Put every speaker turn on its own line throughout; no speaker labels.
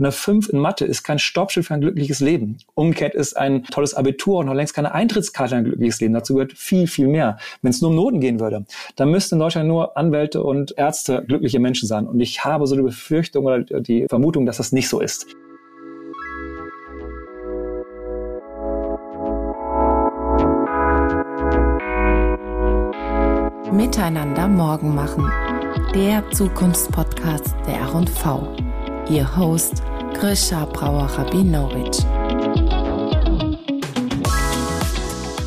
eine 5 in Mathe ist kein Stoppschild für ein glückliches Leben. Umgekehrt ist ein tolles Abitur noch längst keine Eintrittskarte für ein glückliches Leben. Dazu gehört viel, viel mehr. Wenn es nur um Noten gehen würde, dann müssten in Deutschland nur Anwälte und Ärzte glückliche Menschen sein. Und ich habe so die Befürchtung oder die Vermutung, dass das nicht so ist.
Miteinander morgen machen. Der Zukunftspodcast der R&V. Ihr Host Grisha Brauer-Rabinowitsch.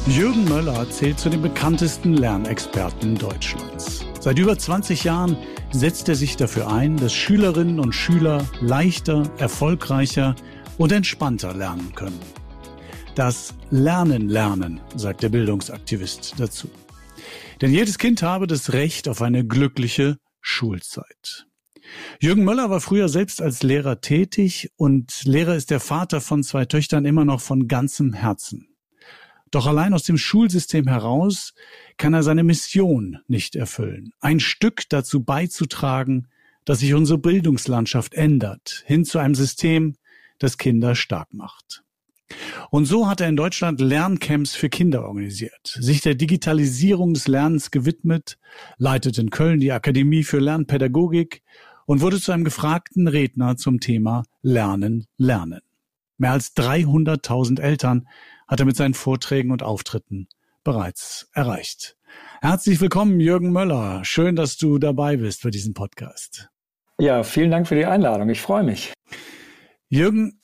Jürgen Möller zählt zu den bekanntesten Lernexperten Deutschlands. Seit über 20 Jahren setzt er sich dafür ein, dass Schülerinnen und Schüler leichter, erfolgreicher und entspannter lernen können. Das Lernen lernen, sagt der Bildungsaktivist dazu. Denn jedes Kind habe das Recht auf eine glückliche Schulzeit. Jürgen Möller war früher selbst als Lehrer tätig und Lehrer ist der Vater von zwei Töchtern immer noch von ganzem Herzen. Doch allein aus dem Schulsystem heraus kann er seine Mission nicht erfüllen. Ein Stück dazu beizutragen, dass sich unsere Bildungslandschaft ändert, hin zu einem System, das Kinder stark macht. Und so hat er in Deutschland Lerncamps für Kinder organisiert, sich der Digitalisierung des Lernens gewidmet, leitet in Köln die Akademie für Lernpädagogik und wurde zu einem gefragten Redner zum Thema Lernen, Lernen. Mehr als 300.000 Eltern hat er mit seinen Vorträgen und Auftritten bereits erreicht. Herzlich willkommen, Jürgen Möller. Schön, dass du dabei bist für diesen Podcast.
Ja, vielen Dank für die Einladung. Ich freue mich.
Jürgen,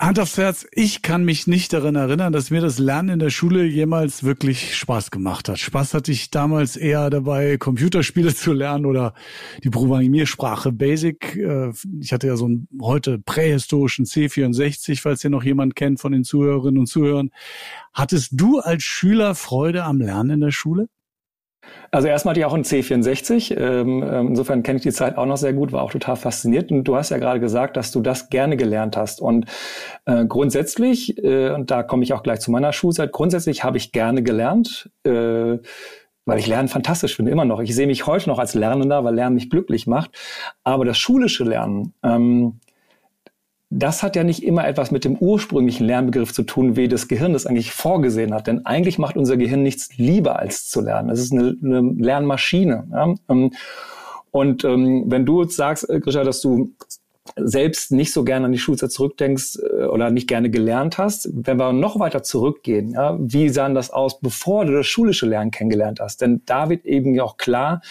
Hand aufs Herz, ich kann mich nicht daran erinnern, dass mir das Lernen in der Schule jemals wirklich Spaß gemacht hat. Spaß hatte ich damals eher dabei, Computerspiele zu lernen oder die Programmiersprache Basic. Äh, ich hatte ja so einen heute prähistorischen C64, falls ihr noch jemand kennt von den Zuhörerinnen und Zuhörern. Hattest du als Schüler Freude am Lernen in der Schule?
Also erstmal hatte ich auch einen C64. Ähm, ähm, insofern kenne ich die Zeit auch noch sehr gut, war auch total fasziniert. Und du hast ja gerade gesagt, dass du das gerne gelernt hast. Und äh, grundsätzlich, äh, und da komme ich auch gleich zu meiner Schulzeit, grundsätzlich habe ich gerne gelernt. Äh, weil ich Lernen fantastisch finde, immer noch. Ich sehe mich heute noch als Lernender, weil Lernen mich glücklich macht. Aber das schulische Lernen, ähm, das hat ja nicht immer etwas mit dem ursprünglichen Lernbegriff zu tun, wie das Gehirn das eigentlich vorgesehen hat. Denn eigentlich macht unser Gehirn nichts lieber als zu lernen. Es ist eine, eine Lernmaschine. Ja? Ähm, und ähm, wenn du jetzt sagst, äh, Grisha, dass du selbst nicht so gerne an die Schulzeit zurückdenkst äh, oder nicht gerne gelernt hast, wenn wir noch weiter zurückgehen, ja, wie sah das aus, bevor du das schulische Lernen kennengelernt hast? Denn da wird eben auch klar,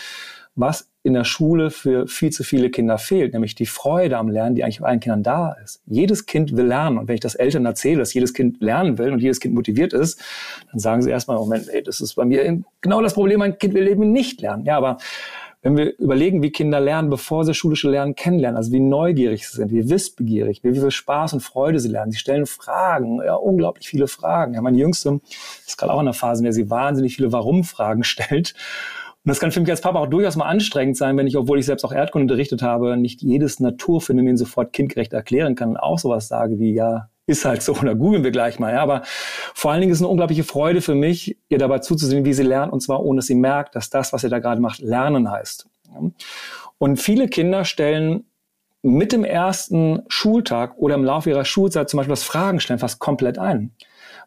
was in der Schule für viel zu viele Kinder fehlt, nämlich die Freude am Lernen, die eigentlich bei allen Kindern da ist. Jedes Kind will lernen. Und wenn ich das Eltern erzähle, dass jedes Kind lernen will und jedes Kind motiviert ist, dann sagen sie erstmal, Moment, ey, das ist bei mir genau das Problem, mein Kind will eben nicht lernen. Ja, aber wenn wir überlegen, wie Kinder lernen, bevor sie schulische Lernen kennenlernen, also wie neugierig sie sind, wie wissbegierig, wie viel Spaß und Freude sie lernen. Sie stellen Fragen, ja, unglaublich viele Fragen. Ja, meine Jüngste ist gerade auch in einer Phase, in der sie wahnsinnig viele Warum-Fragen stellt. Und das kann für mich als Papa auch durchaus mal anstrengend sein, wenn ich, obwohl ich selbst auch Erdkunde unterrichtet habe, nicht jedes Naturphänomen sofort kindgerecht erklären kann und auch sowas sage wie, ja, ist halt so, oder googeln wir gleich mal. Ja, aber vor allen Dingen ist es eine unglaubliche Freude für mich, ihr dabei zuzusehen, wie sie lernt, und zwar ohne, dass sie merkt, dass das, was ihr da gerade macht, Lernen heißt. Und viele Kinder stellen mit dem ersten Schultag oder im Laufe ihrer Schulzeit zum Beispiel das Fragen stellen fast komplett ein.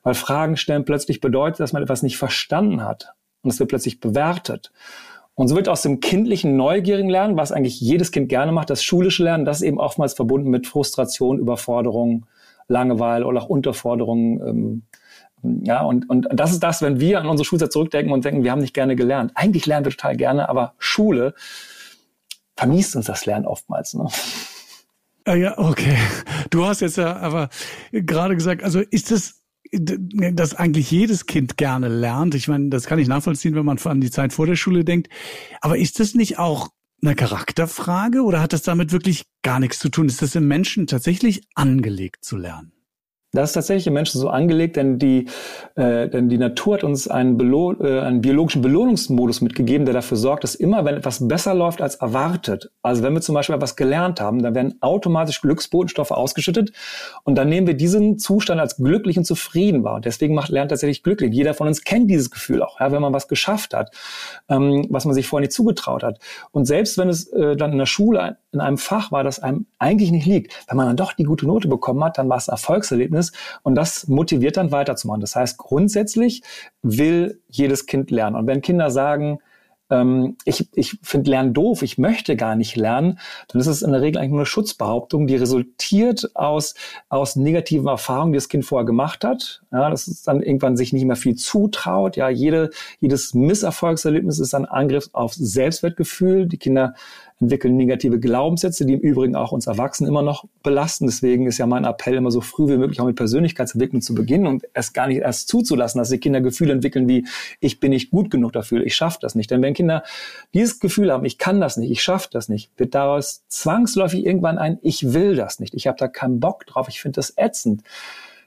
Weil Fragen stellen plötzlich bedeutet, dass man etwas nicht verstanden hat und es wird plötzlich bewertet. Und so wird aus dem kindlichen, neugierigen Lernen, was eigentlich jedes Kind gerne macht, das schulische Lernen, das ist eben oftmals verbunden mit Frustration, Überforderung, Langeweile oder auch Unterforderung. Ähm, ja, und, und das ist das, wenn wir an unsere Schulzeit zurückdenken und denken, wir haben nicht gerne gelernt. Eigentlich lernen wir total gerne, aber Schule vermiest uns das Lernen oftmals. Ne?
Ah ja, okay. Du hast jetzt ja aber gerade gesagt, also ist das dass eigentlich jedes Kind gerne lernt. Ich meine, das kann ich nachvollziehen, wenn man an die Zeit vor der Schule denkt. Aber ist das nicht auch eine Charakterfrage oder hat das damit wirklich gar nichts zu tun? Ist das im Menschen tatsächlich angelegt zu lernen?
Das ist tatsächlich im Menschen so angelegt, denn die, äh, denn die Natur hat uns einen, Belo äh, einen biologischen Belohnungsmodus mitgegeben, der dafür sorgt, dass immer, wenn etwas besser läuft als erwartet, also wenn wir zum Beispiel etwas gelernt haben, dann werden automatisch Glücksbotenstoffe ausgeschüttet und dann nehmen wir diesen Zustand als glücklich und zufrieden wahr. Und deswegen macht Lernen tatsächlich glücklich. Jeder von uns kennt dieses Gefühl auch, ja, wenn man was geschafft hat, ähm, was man sich vorher nicht zugetraut hat. Und selbst wenn es äh, dann in der Schule in einem Fach war, das einem eigentlich nicht liegt, wenn man dann doch die gute Note bekommen hat, dann war es ein Erfolgserlebnis ist. Und das motiviert dann weiterzumachen. Das heißt, grundsätzlich will jedes Kind lernen. Und wenn Kinder sagen, ähm, ich, ich finde Lernen doof, ich möchte gar nicht lernen, dann ist es in der Regel eigentlich nur eine Schutzbehauptung, die resultiert aus, aus negativen Erfahrungen, die das Kind vorher gemacht hat. Ja, dass es dann irgendwann sich nicht mehr viel zutraut. Ja, jede, jedes Misserfolgserlebnis ist ein Angriff auf Selbstwertgefühl. Die Kinder entwickeln negative Glaubenssätze, die im Übrigen auch uns Erwachsenen immer noch belasten. Deswegen ist ja mein Appell immer so früh wie möglich auch mit Persönlichkeitsentwicklung zu beginnen und es gar nicht erst zuzulassen, dass die Kinder Gefühle entwickeln wie ich bin nicht gut genug dafür, ich schaffe das nicht. Denn wenn Kinder dieses Gefühl haben, ich kann das nicht, ich schaffe das nicht, wird daraus zwangsläufig irgendwann ein ich will das nicht, ich habe da keinen Bock drauf, ich finde das ätzend.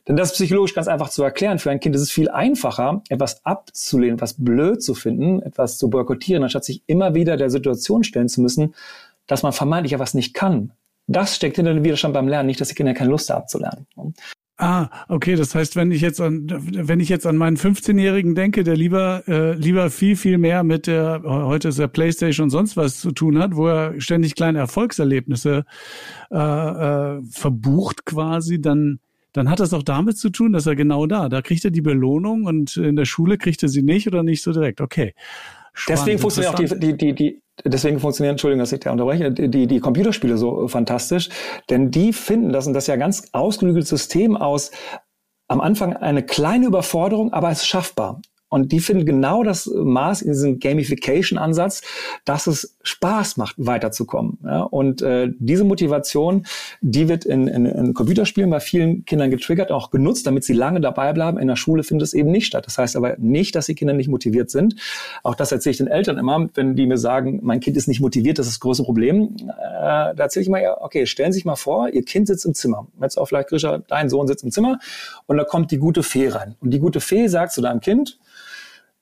Denn das ist psychologisch ganz einfach zu erklären. Für ein Kind ist es viel einfacher, etwas abzulehnen, etwas blöd zu finden, etwas zu boykottieren, anstatt sich immer wieder der Situation stellen zu müssen, dass man vermeintlich etwas nicht kann. Das steckt hinter dem Widerstand beim Lernen, nicht, dass die Kinder keine Lust haben zu lernen.
Ah, okay. Das heißt, wenn ich jetzt an, wenn ich jetzt an meinen 15-Jährigen denke, der lieber, äh, lieber viel, viel mehr mit der, heute ist der Playstation und sonst was zu tun hat, wo er ständig kleine Erfolgserlebnisse äh, äh, verbucht quasi, dann dann hat das auch damit zu tun, dass er genau da, da kriegt er die Belohnung und in der Schule kriegt er sie nicht oder nicht so direkt. Okay.
Spannend, deswegen funktionieren auch die, die, die, die, deswegen funktionieren, Entschuldigung, dass ich da unterbreche, die, die Computerspiele so fantastisch, denn die finden das und das ja ganz ausgeklügeltes System aus, am Anfang eine kleine Überforderung, aber es ist schaffbar. Und die finden genau das Maß in diesem Gamification-Ansatz, dass es Spaß macht, weiterzukommen. Ja? Und äh, diese Motivation, die wird in, in, in Computerspielen bei vielen Kindern getriggert, auch genutzt, damit sie lange dabei bleiben. In der Schule findet es eben nicht statt. Das heißt aber nicht, dass die Kinder nicht motiviert sind. Auch das erzähle ich den Eltern immer, wenn die mir sagen, mein Kind ist nicht motiviert, das ist das große Problem. Äh, da erzähle ich immer, ja, okay, stellen Sie sich mal vor, Ihr Kind sitzt im Zimmer. Jetzt auch vielleicht, Grisha, dein Sohn sitzt im Zimmer und da kommt die gute Fee rein. Und die gute Fee sagt zu deinem Kind,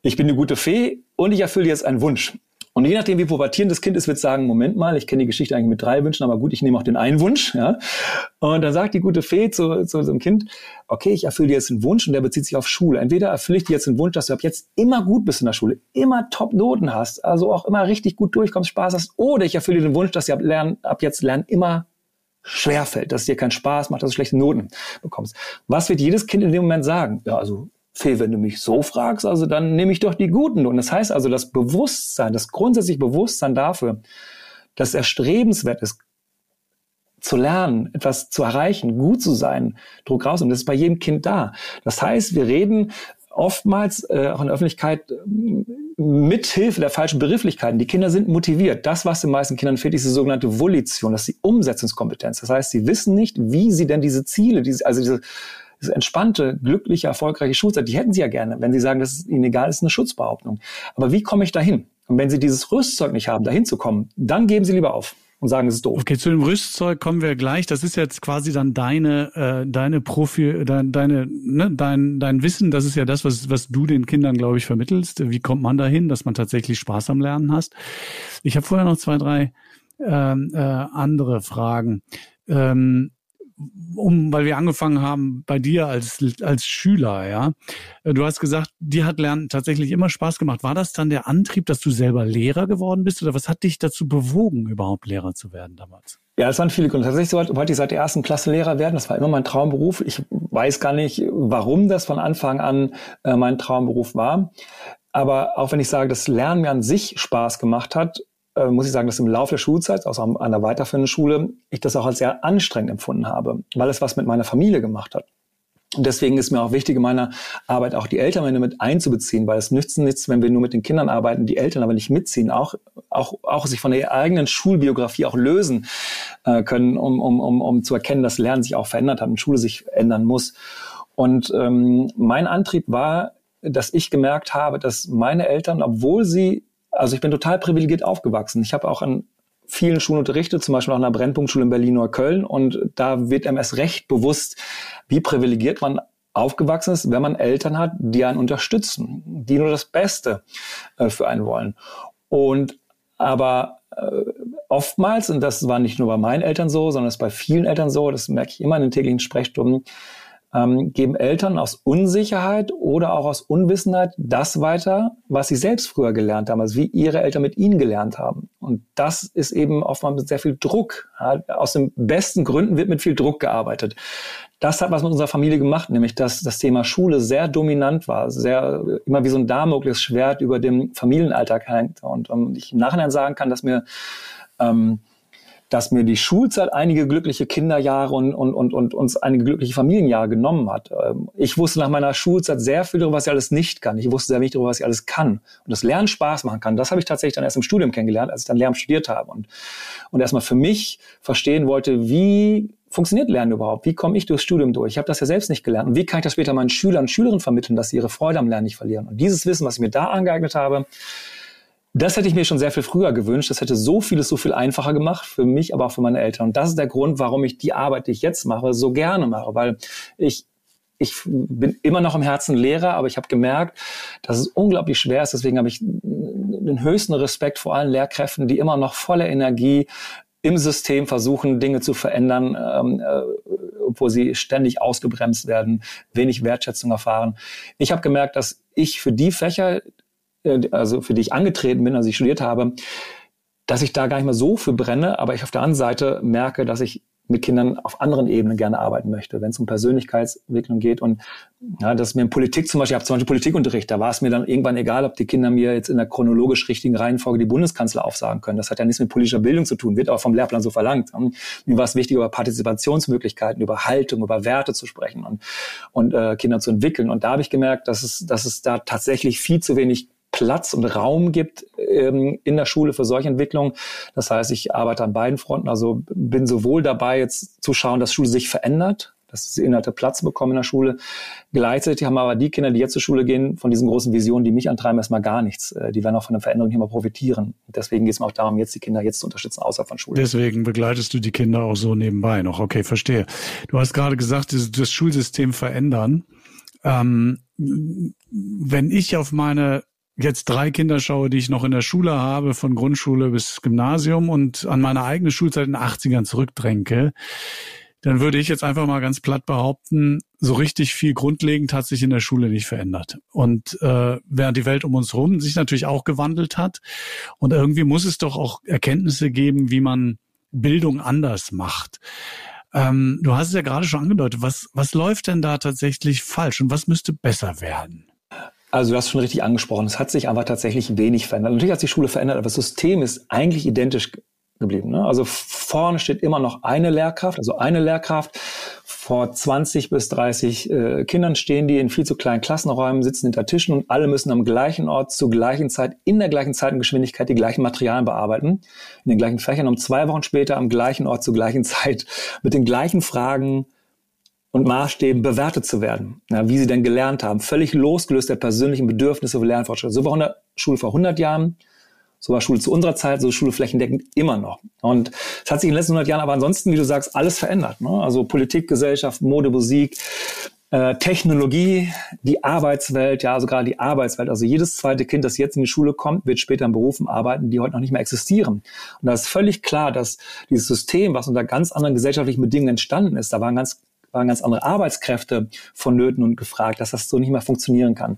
ich bin eine gute Fee und ich erfülle jetzt einen Wunsch. Und je nachdem, wie pubertierend das Kind ist, wird sagen, Moment mal, ich kenne die Geschichte eigentlich mit drei Wünschen, aber gut, ich nehme auch den einen Wunsch. Ja? Und dann sagt die gute Fee zu, zu einem Kind, okay, ich erfülle dir jetzt einen Wunsch und der bezieht sich auf Schule. Entweder erfülle ich dir jetzt einen Wunsch, dass du ab jetzt immer gut bist in der Schule, immer Top-Noten hast, also auch immer richtig gut durchkommst, Spaß hast, oder ich erfülle dir den Wunsch, dass dir ab, lernen, ab jetzt Lernen immer schwerfällt, dass es dir keinen Spaß macht, dass du schlechte Noten bekommst. Was wird jedes Kind in dem Moment sagen? Ja, also Phil, wenn du mich so fragst, also dann nehme ich doch die guten. Und das heißt also, das Bewusstsein, das grundsätzliche Bewusstsein dafür, dass erstrebenswert ist, zu lernen, etwas zu erreichen, gut zu sein, Druck raus. Und das ist bei jedem Kind da. Das heißt, wir reden oftmals äh, auch in der Öffentlichkeit äh, mit Hilfe der falschen Begrifflichkeiten. Die Kinder sind motiviert. Das, was den meisten Kindern fehlt, ist die sogenannte Volition, das ist die Umsetzungskompetenz. Das heißt, sie wissen nicht, wie sie denn diese Ziele, diese, also diese diese entspannte, glückliche, erfolgreiche Schulzeit, die hätten sie ja gerne. Wenn sie sagen, das ist ihnen egal, ist eine Schutzbehauptung. Aber wie komme ich dahin? Und wenn sie dieses Rüstzeug nicht haben, dahin zu kommen, dann geben sie lieber auf und sagen, es ist doof.
Okay, zu dem Rüstzeug kommen wir gleich. Das ist jetzt quasi dann deine, äh, deine Profi, dein, deine, ne, dein, dein Wissen. Das ist ja das, was, was du den Kindern, glaube ich, vermittelst. Wie kommt man dahin, dass man tatsächlich Spaß am Lernen hast? Ich habe vorher noch zwei, drei ähm, äh, andere Fragen. Ähm, um, weil wir angefangen haben bei dir als, als Schüler, ja. Du hast gesagt, dir hat Lernen tatsächlich immer Spaß gemacht. War das dann der Antrieb, dass du selber Lehrer geworden bist oder was hat dich dazu bewogen, überhaupt Lehrer zu werden damals?
Ja, es waren viele Gründe. Tatsächlich wollte ich seit der ersten Klasse Lehrer werden. Das war immer mein Traumberuf. Ich weiß gar nicht, warum das von Anfang an äh, mein Traumberuf war. Aber auch wenn ich sage, dass Lernen mir an sich Spaß gemacht hat, äh, muss ich sagen, dass im Laufe der Schulzeit, also an einer weiterführenden Schule, ich das auch als sehr anstrengend empfunden habe, weil es was mit meiner Familie gemacht hat. Und deswegen ist mir auch wichtig, in meiner Arbeit auch die Eltern mit einzubeziehen, weil es nützt nichts, wenn wir nur mit den Kindern arbeiten, die Eltern aber nicht mitziehen, auch, auch, auch sich von der eigenen Schulbiografie auch lösen äh, können, um, um, um, um zu erkennen, dass Lernen sich auch verändert hat und Schule sich ändern muss. Und ähm, mein Antrieb war, dass ich gemerkt habe, dass meine Eltern, obwohl sie also ich bin total privilegiert aufgewachsen. Ich habe auch ein vielen Schulen unterrichtet, zum Beispiel auch an einer Brennpunktschule in Berlin-Neukölln. Und da wird einem erst recht bewusst, wie privilegiert man aufgewachsen ist, wenn man Eltern hat, die einen unterstützen, die nur das Beste äh, für einen wollen. Und aber äh, oftmals, und das war nicht nur bei meinen Eltern so, sondern es ist bei vielen Eltern so, das merke ich immer in den täglichen Sprechstunden, ähm, geben Eltern aus Unsicherheit oder auch aus Unwissenheit das weiter, was sie selbst früher gelernt haben, also wie ihre Eltern mit ihnen gelernt haben. Und das ist eben oftmals mit sehr viel Druck. Ja, aus den besten Gründen wird mit viel Druck gearbeitet. Das hat was mit unserer Familie gemacht, nämlich dass das Thema Schule sehr dominant war, sehr immer wie so ein Damoklesschwert über dem Familienalltag hängt. Und um, ich im Nachhinein sagen kann, dass mir ähm, dass mir die Schulzeit einige glückliche Kinderjahre und, und, und, und uns einige glückliche Familienjahre genommen hat. Ähm, ich wusste nach meiner Schulzeit sehr viel darüber, was ich alles nicht kann. Ich wusste sehr wenig darüber, was ich alles kann. Und das Lernen Spaß machen kann, das habe ich tatsächlich dann erst im Studium kennengelernt, als ich dann Lehramt studiert habe. Und, und erstmal für mich verstehen wollte, wie funktioniert Lernen überhaupt? Wie komme ich durchs Studium durch? Ich habe das ja selbst nicht gelernt. Und wie kann ich das später meinen Schülern und Schülerinnen vermitteln, dass sie ihre Freude am Lernen nicht verlieren? Und dieses Wissen, was ich mir da angeeignet habe, das hätte ich mir schon sehr viel früher gewünscht. Das hätte so vieles so viel einfacher gemacht für mich, aber auch für meine Eltern. Und das ist der Grund, warum ich die Arbeit, die ich jetzt mache, so gerne mache, weil ich ich bin immer noch im Herzen Lehrer, aber ich habe gemerkt, dass es unglaublich schwer ist. Deswegen habe ich den höchsten Respekt vor allen Lehrkräften, die immer noch voller Energie im System versuchen, Dinge zu verändern, ähm, äh, obwohl sie ständig ausgebremst werden, wenig Wertschätzung erfahren. Ich habe gemerkt, dass ich für die Fächer, also für die ich angetreten bin, als ich studiert habe, dass ich da gar nicht mehr so für brenne, aber ich auf der anderen Seite merke, dass ich mit Kindern auf anderen Ebenen gerne arbeiten möchte, wenn es um Persönlichkeitsentwicklung geht. Und ja, dass mir in Politik zum Beispiel, ich habe zum Beispiel Politikunterricht, da war es mir dann irgendwann egal, ob die Kinder mir jetzt in der chronologisch richtigen Reihenfolge die Bundeskanzler aufsagen können. Das hat ja nichts mit politischer Bildung zu tun, wird aber vom Lehrplan so verlangt. Und mir war es wichtig, über Partizipationsmöglichkeiten, über Haltung, über Werte zu sprechen und, und äh, Kinder zu entwickeln. Und da habe ich gemerkt, dass es, dass es da tatsächlich viel zu wenig Platz und Raum gibt ähm, in der Schule für solche Entwicklungen. Das heißt, ich arbeite an beiden Fronten. Also bin sowohl dabei, jetzt zu schauen, dass Schule sich verändert, dass diese Inhalte Platz bekommen in der Schule. Gleichzeitig haben aber die Kinder, die jetzt zur Schule gehen, von diesen großen Visionen, die mich antreiben, erstmal gar nichts. Äh, die werden auch von der Veränderung hier mal profitieren. deswegen geht es mir auch darum, jetzt die Kinder jetzt zu unterstützen, außerhalb von Schule.
Deswegen begleitest du die Kinder auch so nebenbei noch. Okay, verstehe. Du hast gerade gesagt, das Schulsystem verändern. Ähm, wenn ich auf meine jetzt drei Kinder schaue, die ich noch in der Schule habe, von Grundschule bis Gymnasium und an meine eigene Schulzeit in den 80ern zurückdränke, dann würde ich jetzt einfach mal ganz platt behaupten, so richtig viel grundlegend hat sich in der Schule nicht verändert. Und äh, während die Welt um uns herum sich natürlich auch gewandelt hat. Und irgendwie muss es doch auch Erkenntnisse geben, wie man Bildung anders macht. Ähm, du hast es ja gerade schon angedeutet. Was, was läuft denn da tatsächlich falsch und was müsste besser werden?
Also du hast schon richtig angesprochen, es hat sich aber tatsächlich wenig verändert. Natürlich hat sich die Schule verändert, aber das System ist eigentlich identisch geblieben. Ne? Also vorne steht immer noch eine Lehrkraft, also eine Lehrkraft. Vor 20 bis 30 äh, Kindern stehen die in viel zu kleinen Klassenräumen, sitzen hinter Tischen und alle müssen am gleichen Ort zur gleichen Zeit, in der gleichen Zeit und Geschwindigkeit die gleichen Materialien bearbeiten, in den gleichen Fächern, um zwei Wochen später am gleichen Ort zur gleichen Zeit mit den gleichen Fragen und Maßstäben bewertet zu werden, ja, wie sie denn gelernt haben, völlig losgelöst der persönlichen Bedürfnisse für Lernfortschritte. So war 100, Schule vor 100 Jahren, so war Schule zu unserer Zeit, so Schule flächendeckend immer noch. Und es hat sich in den letzten 100 Jahren aber ansonsten, wie du sagst, alles verändert. Ne? Also Politik, Gesellschaft, Mode, Musik, äh, Technologie, die Arbeitswelt, ja, also gerade die Arbeitswelt. Also jedes zweite Kind, das jetzt in die Schule kommt, wird später in Berufen arbeiten, die heute noch nicht mehr existieren. Und da ist völlig klar, dass dieses System, was unter ganz anderen gesellschaftlichen Bedingungen entstanden ist, da waren ganz waren ganz andere Arbeitskräfte vonnöten und gefragt, dass das so nicht mehr funktionieren kann.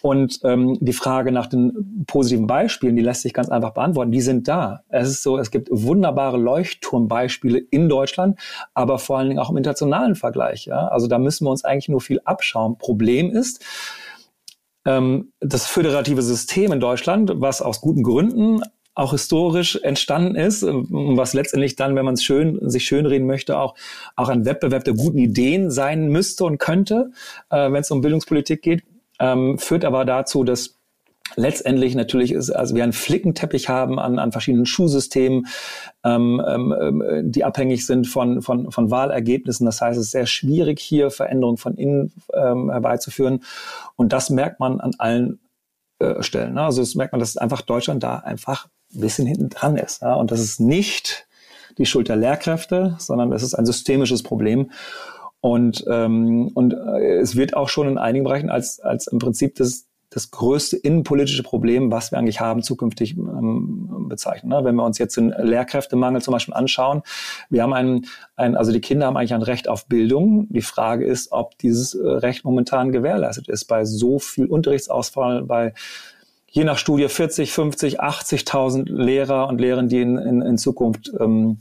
Und ähm, die Frage nach den positiven Beispielen, die lässt sich ganz einfach beantworten. Die sind da. Es ist so, es gibt wunderbare Leuchtturmbeispiele in Deutschland, aber vor allen Dingen auch im internationalen Vergleich. Ja? Also da müssen wir uns eigentlich nur viel abschauen. Problem ist, ähm, das föderative System in Deutschland, was aus guten Gründen auch historisch entstanden ist, was letztendlich dann, wenn man es schön, sich schönreden möchte, auch, auch ein Wettbewerb der guten Ideen sein müsste und könnte, äh, wenn es um Bildungspolitik geht, ähm, führt aber dazu, dass letztendlich natürlich ist, also wir einen Flickenteppich haben an, an verschiedenen Schulsystemen, ähm, ähm, die abhängig sind von, von, von Wahlergebnissen. Das heißt, es ist sehr schwierig, hier Veränderungen von innen ähm, herbeizuführen. Und das merkt man an allen äh, Stellen. Ne? Also das merkt man, dass einfach Deutschland da einfach ein bisschen hinten dran ist. Ja? Und das ist nicht die Schuld der Lehrkräfte, sondern das ist ein systemisches Problem. Und, ähm, und äh, es wird auch schon in einigen Bereichen als, als im Prinzip das, das größte innenpolitische Problem, was wir eigentlich haben, zukünftig ähm, bezeichnen. Ne? Wenn wir uns jetzt den Lehrkräftemangel zum Beispiel anschauen, wir haben einen, ein, also die Kinder haben eigentlich ein Recht auf Bildung. Die Frage ist, ob dieses äh, Recht momentan gewährleistet ist bei so viel Unterrichtsausfall, bei je nach Studie 40, 50, 80.000 Lehrer und Lehrerinnen, die in, in, in Zukunft ähm,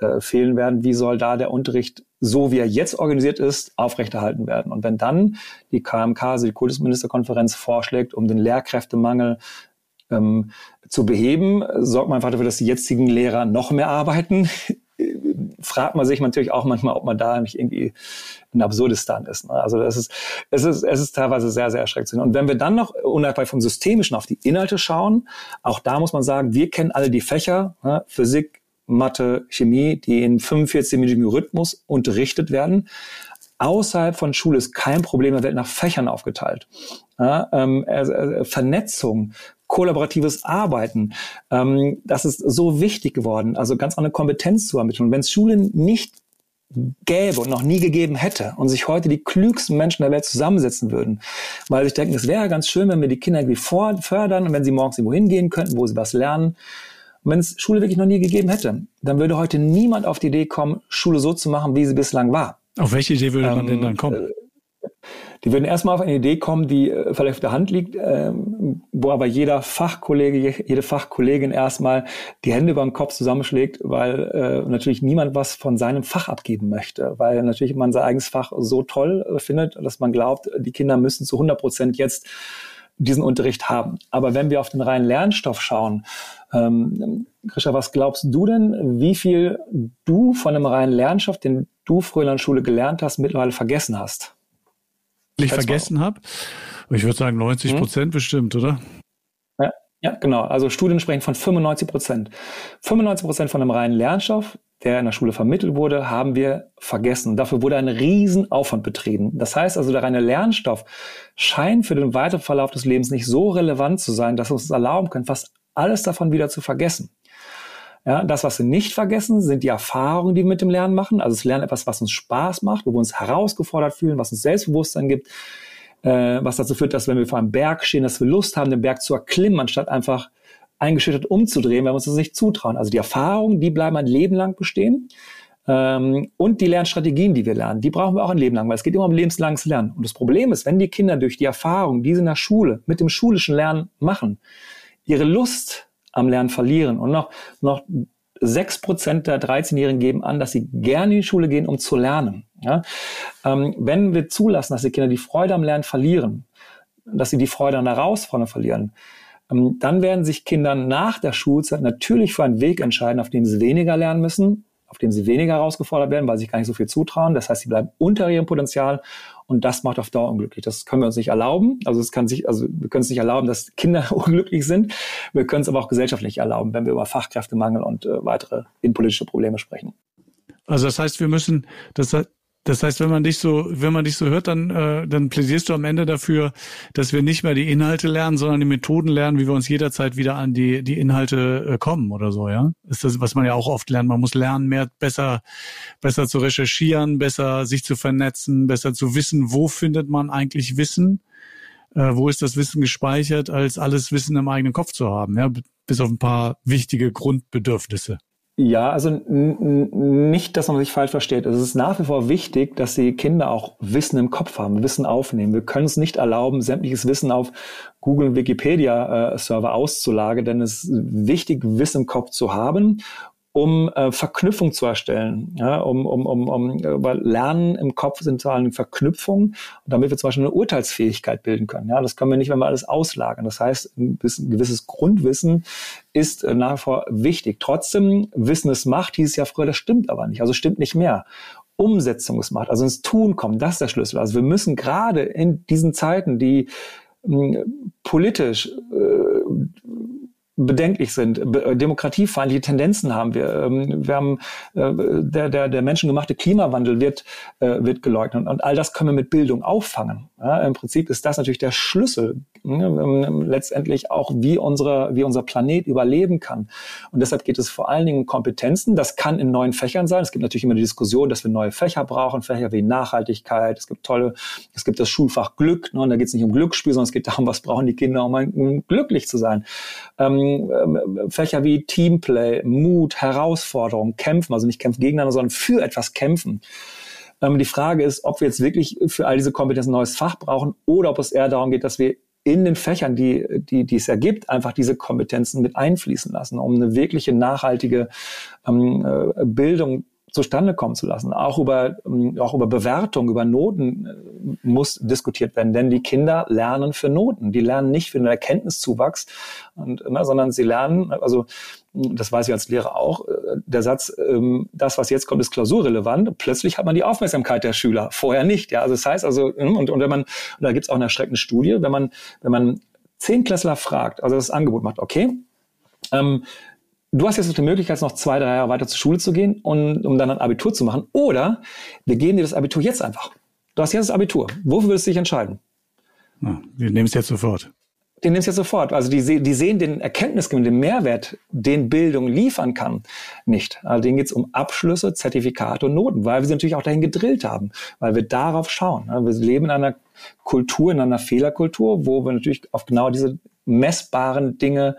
äh, fehlen werden. Wie soll da der Unterricht, so wie er jetzt organisiert ist, aufrechterhalten werden? Und wenn dann die KMK, also die Kultusministerkonferenz, vorschlägt, um den Lehrkräftemangel ähm, zu beheben, sorgt man einfach dafür, dass die jetzigen Lehrer noch mehr arbeiten. Fragt man sich natürlich auch manchmal, ob man da nicht irgendwie ein Absurdistan ist. Ne? Also das ist, es ist, es ist teilweise sehr, sehr erschreckend. Und wenn wir dann noch unabhängig vom Systemischen auf die Inhalte schauen, auch da muss man sagen, wir kennen alle die Fächer, ne? Physik, Mathe, Chemie, die in 45-minütigen Rhythmus unterrichtet werden. Außerhalb von Schule ist kein Problem, da wird nach Fächern aufgeteilt. Ja, ähm, äh, Vernetzung, kollaboratives Arbeiten. Ähm, das ist so wichtig geworden, also ganz andere Kompetenz zu ermitteln. Wenn es Schulen nicht gäbe und noch nie gegeben hätte und sich heute die klügsten Menschen der Welt zusammensetzen würden, weil sich denken, es wäre ganz schön, wenn wir die Kinder irgendwie fördern und wenn sie morgens irgendwo hingehen könnten, wo sie was lernen. Und wenn es Schule wirklich noch nie gegeben hätte, dann würde heute niemand auf die Idee kommen, Schule so zu machen, wie sie bislang war.
Auf welche Idee würde man ähm, denn dann kommen?
Die würden erstmal auf eine Idee kommen, die äh, vielleicht auf der Hand liegt, äh, wo aber jeder Fachkollege, jede Fachkollegin erstmal die Hände über den Kopf zusammenschlägt, weil äh, natürlich niemand was von seinem Fach abgeben möchte, weil natürlich man sein eigenes Fach so toll äh, findet, dass man glaubt, die Kinder müssen zu 100 Prozent jetzt diesen Unterricht haben. Aber wenn wir auf den reinen Lernstoff schauen, ähm, Grisha, was glaubst du denn, wie viel du von einem reinen Lernstoff, den du früher in der Schule gelernt hast, mittlerweile vergessen hast?
Ich vergessen habe. Ich würde sagen 90 hm? Prozent hm? bestimmt, oder?
Ja, ja, genau. Also Studien sprechen von 95 Prozent. 95 Prozent von einem reinen Lernstoff, der in der Schule vermittelt wurde, haben wir vergessen. Dafür wurde ein Riesenaufwand betrieben. Das heißt also, der reine Lernstoff scheint für den weiteren Verlauf des Lebens nicht so relevant zu sein, dass wir uns erlauben können, fast alles davon wieder zu vergessen. Ja, das, was wir nicht vergessen, sind die Erfahrungen, die wir mit dem Lernen machen. Also das Lernen etwas, was uns Spaß macht, wo wir uns herausgefordert fühlen, was uns Selbstbewusstsein gibt, äh, was dazu führt, dass wenn wir vor einem Berg stehen, dass wir Lust haben, den Berg zu erklimmen, anstatt einfach eingeschüchtert umzudrehen, wenn wir uns das nicht zutrauen. Also die Erfahrungen, die bleiben ein Leben lang bestehen. Ähm, und die Lernstrategien, die wir lernen, die brauchen wir auch ein Leben lang, weil es geht immer um lebenslanges Lernen. Und das Problem ist, wenn die Kinder durch die Erfahrung, die sie in der Schule mit dem schulischen Lernen machen, ihre Lust am Lernen verlieren. Und noch, noch sechs Prozent der 13-Jährigen geben an, dass sie gerne in die Schule gehen, um zu lernen. Ja? Ähm, wenn wir zulassen, dass die Kinder die Freude am Lernen verlieren, dass sie die Freude an der Herausforderung verlieren, ähm, dann werden sich Kinder nach der Schulzeit natürlich für einen Weg entscheiden, auf dem sie weniger lernen müssen, auf dem sie weniger herausgefordert werden, weil sie sich gar nicht so viel zutrauen. Das heißt, sie bleiben unter ihrem Potenzial und das macht auf Dauer unglücklich. Das können wir uns nicht erlauben. Also es kann sich, also wir können es nicht erlauben, dass Kinder unglücklich sind. Wir können es aber auch gesellschaftlich erlauben, wenn wir über Fachkräftemangel und äh, weitere innenpolitische Probleme sprechen.
Also das heißt, wir müssen, das, das heißt, wenn man dich so, wenn man dich so hört, dann, äh, dann plädierst du am Ende dafür, dass wir nicht mehr die Inhalte lernen, sondern die Methoden lernen, wie wir uns jederzeit wieder an die, die Inhalte äh, kommen oder so, ja? Ist das, was man ja auch oft lernt. Man muss lernen, mehr, besser, besser zu recherchieren, besser sich zu vernetzen, besser zu wissen, wo findet man eigentlich Wissen, äh, wo ist das Wissen gespeichert, als alles Wissen im eigenen Kopf zu haben, ja? Bis auf ein paar wichtige Grundbedürfnisse.
Ja, also nicht, dass man sich falsch versteht. Es ist nach wie vor wichtig, dass die Kinder auch Wissen im Kopf haben, Wissen aufnehmen. Wir können es nicht erlauben, sämtliches Wissen auf Google und Wikipedia-Server äh, auszulagern, denn es ist wichtig, Wissen im Kopf zu haben um äh, Verknüpfung zu erstellen. Ja, um, um, um, um, weil Lernen im Kopf sind vor allem Verknüpfungen, damit wir zum Beispiel eine Urteilsfähigkeit bilden können. Ja, das können wir nicht, wenn wir alles auslagern. Das heißt, ein, gewisses Grundwissen ist äh, nach wie vor wichtig. Trotzdem, Wissen ist Macht, hieß es ja früher, das stimmt aber nicht. Also stimmt nicht mehr. Umsetzung ist Macht, also ins Tun kommen, das ist der Schlüssel. Also wir müssen gerade in diesen Zeiten, die mh, politisch äh, bedenklich sind. Äh, demokratiefeindliche Tendenzen haben wir. Ähm, wir haben äh, der, der, der menschengemachte Klimawandel wird, äh, wird geleugnet. Und all das können wir mit Bildung auffangen. Ja, Im Prinzip ist das natürlich der Schlüssel ne, ähm, letztendlich auch, wie, unsere, wie unser Planet überleben kann. Und deshalb geht es vor allen Dingen um Kompetenzen. Das kann in neuen Fächern sein. Es gibt natürlich immer die Diskussion, dass wir neue Fächer brauchen, Fächer wie Nachhaltigkeit. Es gibt tolle, es gibt das Schulfach Glück. Ne, und da geht es nicht um Glücksspiel, sondern es geht darum, was brauchen die Kinder, um, glücklich zu sein. Ähm, ähm, Fächer wie Teamplay, Mut, Herausforderung, Kämpfen, also nicht Kämpfen gegeneinander, sondern für etwas kämpfen. Ähm, die Frage ist, ob wir jetzt wirklich für all diese Kompetenzen ein neues Fach brauchen oder ob es eher darum geht, dass wir in den Fächern, die, die, die es ergibt, einfach diese Kompetenzen mit einfließen lassen, um eine wirkliche nachhaltige ähm, äh, Bildung zustande kommen zu lassen. Auch über, ähm, auch über Bewertung, über Noten äh, muss diskutiert werden, denn die Kinder lernen für Noten. Die lernen nicht für den Erkenntniszuwachs, und, ne, sondern sie lernen, also das weiß ich als Lehrer auch, äh, der Satz, ähm, das, was jetzt kommt, ist klausurrelevant. Plötzlich hat man die Aufmerksamkeit der Schüler, vorher nicht. Ja, also das heißt also, hm, und, und wenn man, und da gibt es auch eine erschreckende Studie, wenn man, wenn man zehn Klässler fragt, also das Angebot macht, okay, ähm, du hast jetzt die Möglichkeit, noch zwei, drei Jahre weiter zur Schule zu gehen, und, um dann ein Abitur zu machen. Oder wir geben dir das Abitur jetzt einfach. Du hast jetzt das Abitur. Wofür willst du dich entscheiden?
Ja, wir nehmen es jetzt sofort.
Den nimmst du jetzt sofort. Also die, die sehen den Erkenntnisgewinn, den Mehrwert, den Bildung liefern kann, nicht. Also denen geht es um Abschlüsse, Zertifikate und Noten, weil wir sie natürlich auch dahin gedrillt haben, weil wir darauf schauen. Wir leben in einer Kultur, in einer Fehlerkultur, wo wir natürlich auf genau diese messbaren Dinge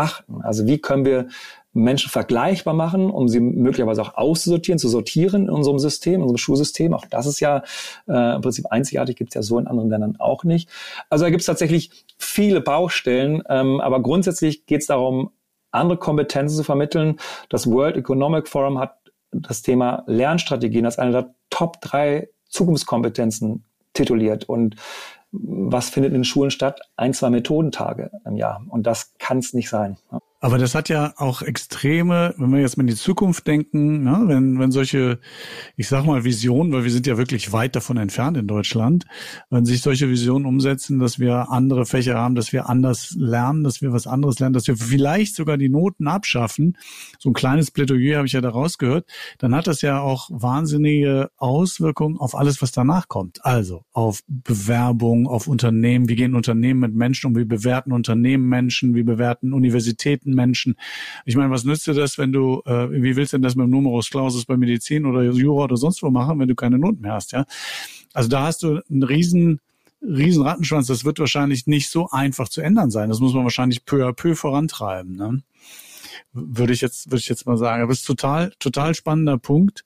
achten. Also wie können wir Menschen vergleichbar machen, um sie möglicherweise auch auszusortieren, zu sortieren in unserem System, in unserem Schulsystem. Auch das ist ja äh, im Prinzip einzigartig, gibt es ja so in anderen Ländern auch nicht. Also da gibt es tatsächlich viele Baustellen, ähm, aber grundsätzlich geht es darum, andere Kompetenzen zu vermitteln. Das World Economic Forum hat das Thema Lernstrategien als eine der Top drei Zukunftskompetenzen tituliert. Und was findet in den Schulen statt? Ein, zwei Methodentage im Jahr. Und das kann es nicht sein.
Aber das hat ja auch extreme, wenn wir jetzt mal in die Zukunft denken, ne, wenn, wenn solche, ich sag mal, Visionen, weil wir sind ja wirklich weit davon entfernt in Deutschland, wenn sich solche Visionen umsetzen, dass wir andere Fächer haben, dass wir anders lernen, dass wir was anderes lernen, dass wir vielleicht sogar die Noten abschaffen, so ein kleines Plädoyer habe ich ja da rausgehört, dann hat das ja auch wahnsinnige Auswirkungen auf alles, was danach kommt. Also auf Bewerbung, auf Unternehmen, wie gehen Unternehmen mit Menschen um, wie bewerten Unternehmen Menschen, wie bewerten Universitäten alten Menschen. Ich meine, was nützt dir das, wenn du, äh, wie willst du denn das mit dem Numerus Clausus bei Medizin oder Jura oder sonst wo machen, wenn du keine Noten mehr hast, ja? Also da hast du einen riesen, riesen Rattenschwanz. Das wird wahrscheinlich nicht so einfach zu ändern sein. Das muss man wahrscheinlich peu à peu vorantreiben, ne? würde ich jetzt, würde ich jetzt mal sagen. Aber es ist total, total spannender Punkt,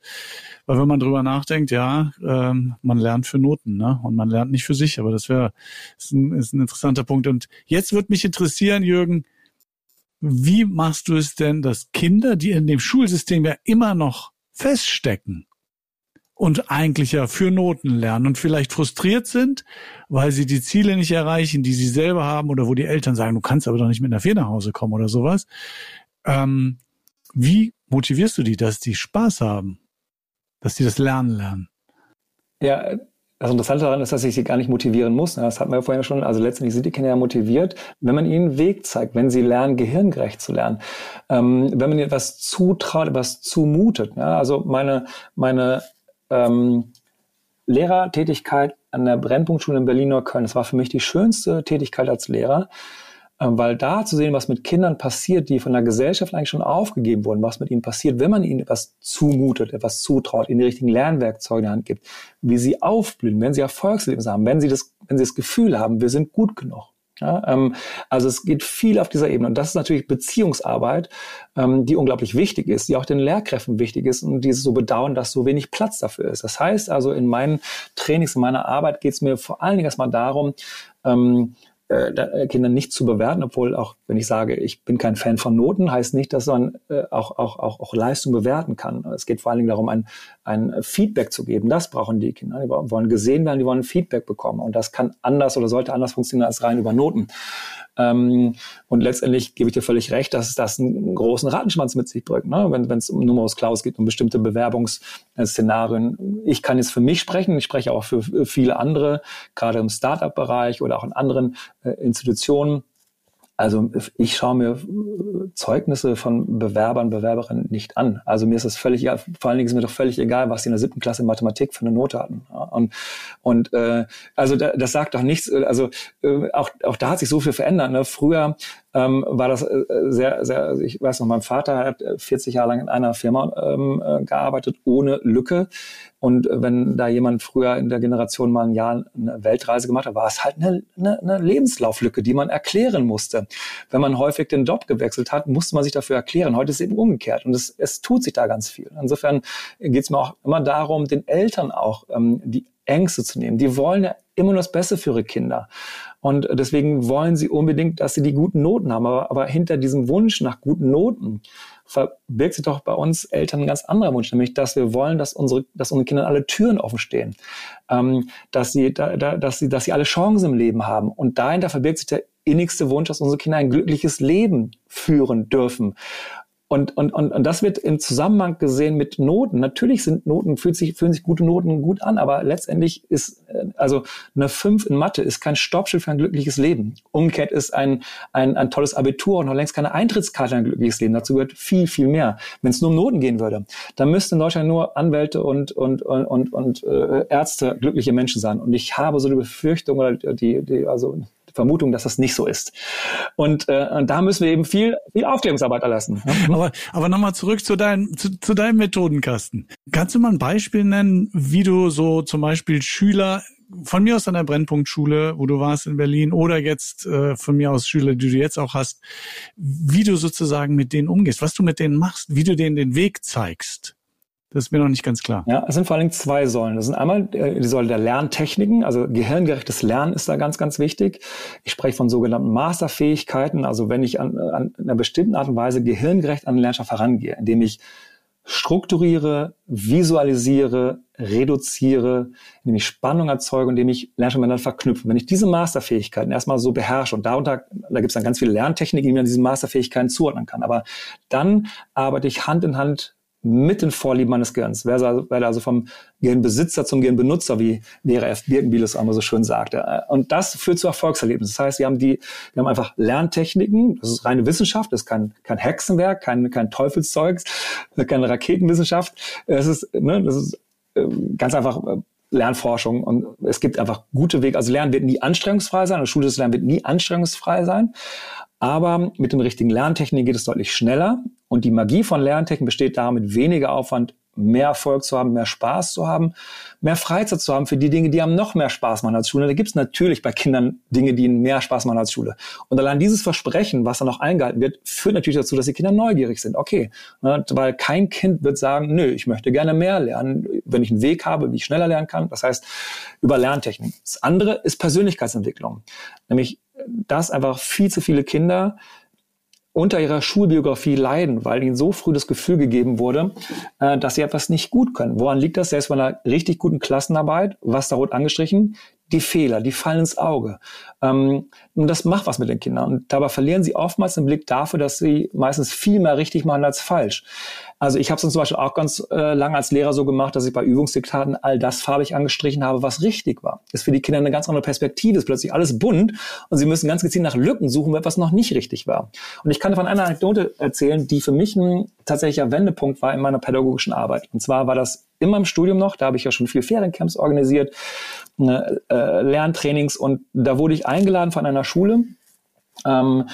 weil wenn man drüber nachdenkt, ja, ähm, man lernt für Noten, ne? Und man lernt nicht für sich. Aber das wäre, ist ein, ist ein interessanter Punkt. Und jetzt würde mich interessieren, Jürgen, wie machst du es denn, dass Kinder, die in dem Schulsystem ja immer noch feststecken und eigentlich ja für Noten lernen und vielleicht frustriert sind, weil sie die Ziele nicht erreichen, die sie selber haben oder wo die Eltern sagen, du kannst aber doch nicht mit einer Vier nach Hause kommen oder sowas. Ähm, wie motivierst du die, dass die Spaß haben, dass die das Lernen lernen?
Ja, das Interessante daran ist, dass ich sie gar nicht motivieren muss. Das hatten wir ja vorhin schon. Also letztendlich sind die Kinder ja motiviert, wenn man ihnen einen Weg zeigt, wenn sie lernen, gehirngerecht zu lernen, ähm, wenn man ihnen etwas zutraut, etwas zumutet. Ja, also meine, meine ähm, Lehrertätigkeit an der Brennpunktschule in Berlin-Neukölln, das war für mich die schönste Tätigkeit als Lehrer, weil da zu sehen, was mit Kindern passiert, die von der Gesellschaft eigentlich schon aufgegeben wurden, was mit ihnen passiert, wenn man ihnen etwas zumutet, etwas zutraut, ihnen die richtigen Lernwerkzeuge in die Hand gibt, wie sie aufblühen, wenn sie Erfolgserlebnisse haben, wenn sie das, wenn sie das Gefühl haben, wir sind gut genug. Ja, ähm, also es geht viel auf dieser Ebene. Und das ist natürlich Beziehungsarbeit, ähm, die unglaublich wichtig ist, die auch den Lehrkräften wichtig ist und dieses so bedauern, dass so wenig Platz dafür ist. Das heißt also, in meinen Trainings, in meiner Arbeit geht es mir vor allen Dingen erstmal darum, ähm, äh, äh, Kinder nicht zu bewerten, obwohl auch wenn ich sage, ich bin kein Fan von Noten, heißt nicht, dass man äh, auch, auch, auch, auch Leistung bewerten kann. Es geht vor allen Dingen darum, ein, ein Feedback zu geben. Das brauchen die Kinder. Die wollen gesehen werden, die wollen Feedback bekommen. Und das kann anders oder sollte anders funktionieren als rein über Noten. Ähm, und letztendlich gebe ich dir völlig recht, dass das einen großen Rattenschwanz mit sich bringt, ne? wenn es um Numerus Claus geht, um bestimmte Bewerbungsszenarien. Ich kann jetzt für mich sprechen, ich spreche auch für viele andere, gerade im Startup-Bereich oder auch in anderen äh, Institutionen Also ich schaue mir Zeugnisse von Bewerbern, Bewerberinnen nicht an. Also mir ist es völlig egal, vor allen Dingen ist mir doch völlig egal, was sie in der siebten Klasse Mathematik für eine Note hatten. Und, und äh, also da, das sagt doch nichts, also äh, auch, auch da hat sich so viel verändert. Ne? Früher ähm, war das äh, sehr, sehr, also ich weiß noch, mein Vater hat 40 Jahre lang in einer Firma ähm, äh, gearbeitet, ohne Lücke. Und wenn da jemand früher in der Generation mal ein Jahr eine Weltreise gemacht hat, war es halt eine, eine, eine Lebenslauflücke, die man erklären musste. Wenn man häufig den Job gewechselt hat, musste man sich dafür erklären. Heute ist es eben umgekehrt und es, es tut sich da ganz viel. Insofern geht es mir auch immer darum, den Eltern auch ähm, die Ängste zu nehmen. Die wollen ja immer nur das Beste für ihre Kinder. Und deswegen wollen sie unbedingt, dass sie die guten Noten haben. Aber, aber hinter diesem Wunsch nach guten Noten verbirgt sich doch bei uns Eltern ein ganz anderer Wunsch, nämlich dass wir wollen, dass unsere, dass unsere Kinder alle Türen offen stehen, ähm, dass sie, da, da, dass sie, dass sie alle Chancen im Leben haben. Und dahinter verbirgt sich der innigste Wunsch, dass unsere Kinder ein glückliches Leben führen dürfen. Und, und, und, und das wird im Zusammenhang gesehen mit Noten. Natürlich sind Noten, fühlt sich, fühlen sich gute Noten gut an, aber letztendlich ist, äh, also eine 5 in Mathe ist kein Stoppschild für ein glückliches Leben. Umgekehrt ist ein, ein, ein tolles Abitur und noch längst keine Eintrittskarte ein glückliches Leben. Dazu gehört viel, viel mehr. Wenn es nur um Noten gehen würde, dann müssten in Deutschland nur Anwälte und, und, und, und, und äh, Ärzte glückliche Menschen sein. Und ich habe so die Befürchtung oder die, die, also Vermutung, dass das nicht so ist. Und, äh, und da müssen wir eben viel, viel Aufklärungsarbeit erlassen.
Aber, aber nochmal zurück zu, dein, zu, zu deinem Methodenkasten. Kannst du mal ein Beispiel nennen, wie du so zum Beispiel Schüler von mir aus an der Brennpunktschule, wo du warst in Berlin, oder jetzt äh, von mir aus Schüler, die du jetzt auch hast, wie du sozusagen mit denen umgehst, was du mit denen machst, wie du denen den Weg zeigst. Das ist mir noch nicht ganz klar.
Ja, es sind vor allem zwei Säulen. Das sind einmal äh, die Säule der Lerntechniken, also gehirngerechtes Lernen ist da ganz, ganz wichtig. Ich spreche von sogenannten Masterfähigkeiten, also wenn ich an, an einer bestimmten Art und Weise gehirngerecht an den Lernstoff herangehe, indem ich strukturiere, visualisiere, reduziere, indem ich Spannung erzeuge, indem ich Lernstoff miteinander verknüpfe. Wenn ich diese Masterfähigkeiten erstmal so beherrsche und darunter, da gibt es dann ganz viele Lerntechniken, die man diesen Masterfähigkeiten zuordnen kann, aber dann arbeite ich Hand in Hand mit den Vorlieben meines Gehirns. Werde also vom Gehirnbesitzer zum Gehirnbenutzer, wie Vera F. Birkenbiel es einmal so schön sagte. Und das führt zu Erfolgserlebnissen. Das heißt, wir haben die, wir haben einfach Lerntechniken. Das ist reine Wissenschaft. Das ist kein, kein Hexenwerk, kein, kein Teufelszeug, keine Raketenwissenschaft. Es ist, ne, das ist ähm, ganz einfach äh, Lernforschung und es gibt einfach gute Wege. Also Lernen wird nie anstrengungsfrei sein, oder schulisches Lernen wird nie anstrengungsfrei sein. Aber mit den richtigen Lerntechniken geht es deutlich schneller. Und die Magie von Lerntechniken besteht darin, mit weniger Aufwand mehr Erfolg zu haben, mehr Spaß zu haben, mehr Freizeit zu haben für die Dinge, die haben noch mehr Spaß machen als Schule. Da gibt es natürlich bei Kindern Dinge, die ihnen mehr Spaß machen als Schule. Und allein dieses Versprechen, was dann noch eingehalten wird, führt natürlich dazu, dass die Kinder neugierig sind. Okay, ne, weil kein Kind wird sagen, nö, ich möchte gerne mehr lernen, wenn ich einen Weg habe, wie ich schneller lernen kann. Das heißt, über Lerntechnik. Das andere ist Persönlichkeitsentwicklung. Nämlich, dass einfach viel zu viele Kinder unter ihrer Schulbiografie leiden, weil ihnen so früh das Gefühl gegeben wurde, äh, dass sie etwas nicht gut können. Woran liegt das? Selbst bei einer richtig guten Klassenarbeit, was da rot angestrichen, die Fehler, die fallen ins Auge. Ähm, und das macht was mit den Kindern. Und dabei verlieren sie oftmals den Blick dafür, dass sie meistens viel mehr richtig machen als falsch. Also ich habe es zum Beispiel auch ganz äh, lange als Lehrer so gemacht, dass ich bei Übungsdiktaten all das farbig angestrichen habe, was richtig war. Ist für die Kinder eine ganz andere Perspektive, ist plötzlich alles bunt und sie müssen ganz gezielt nach Lücken suchen, was noch nicht richtig war. Und ich kann von einer Anekdote erzählen, die für mich ein tatsächlicher Wendepunkt war in meiner pädagogischen Arbeit. Und zwar war das immer im Studium noch, da habe ich ja schon viel Feriencamps organisiert, äh, äh, Lerntrainings und da wurde ich eingeladen von einer Schule. Ähm,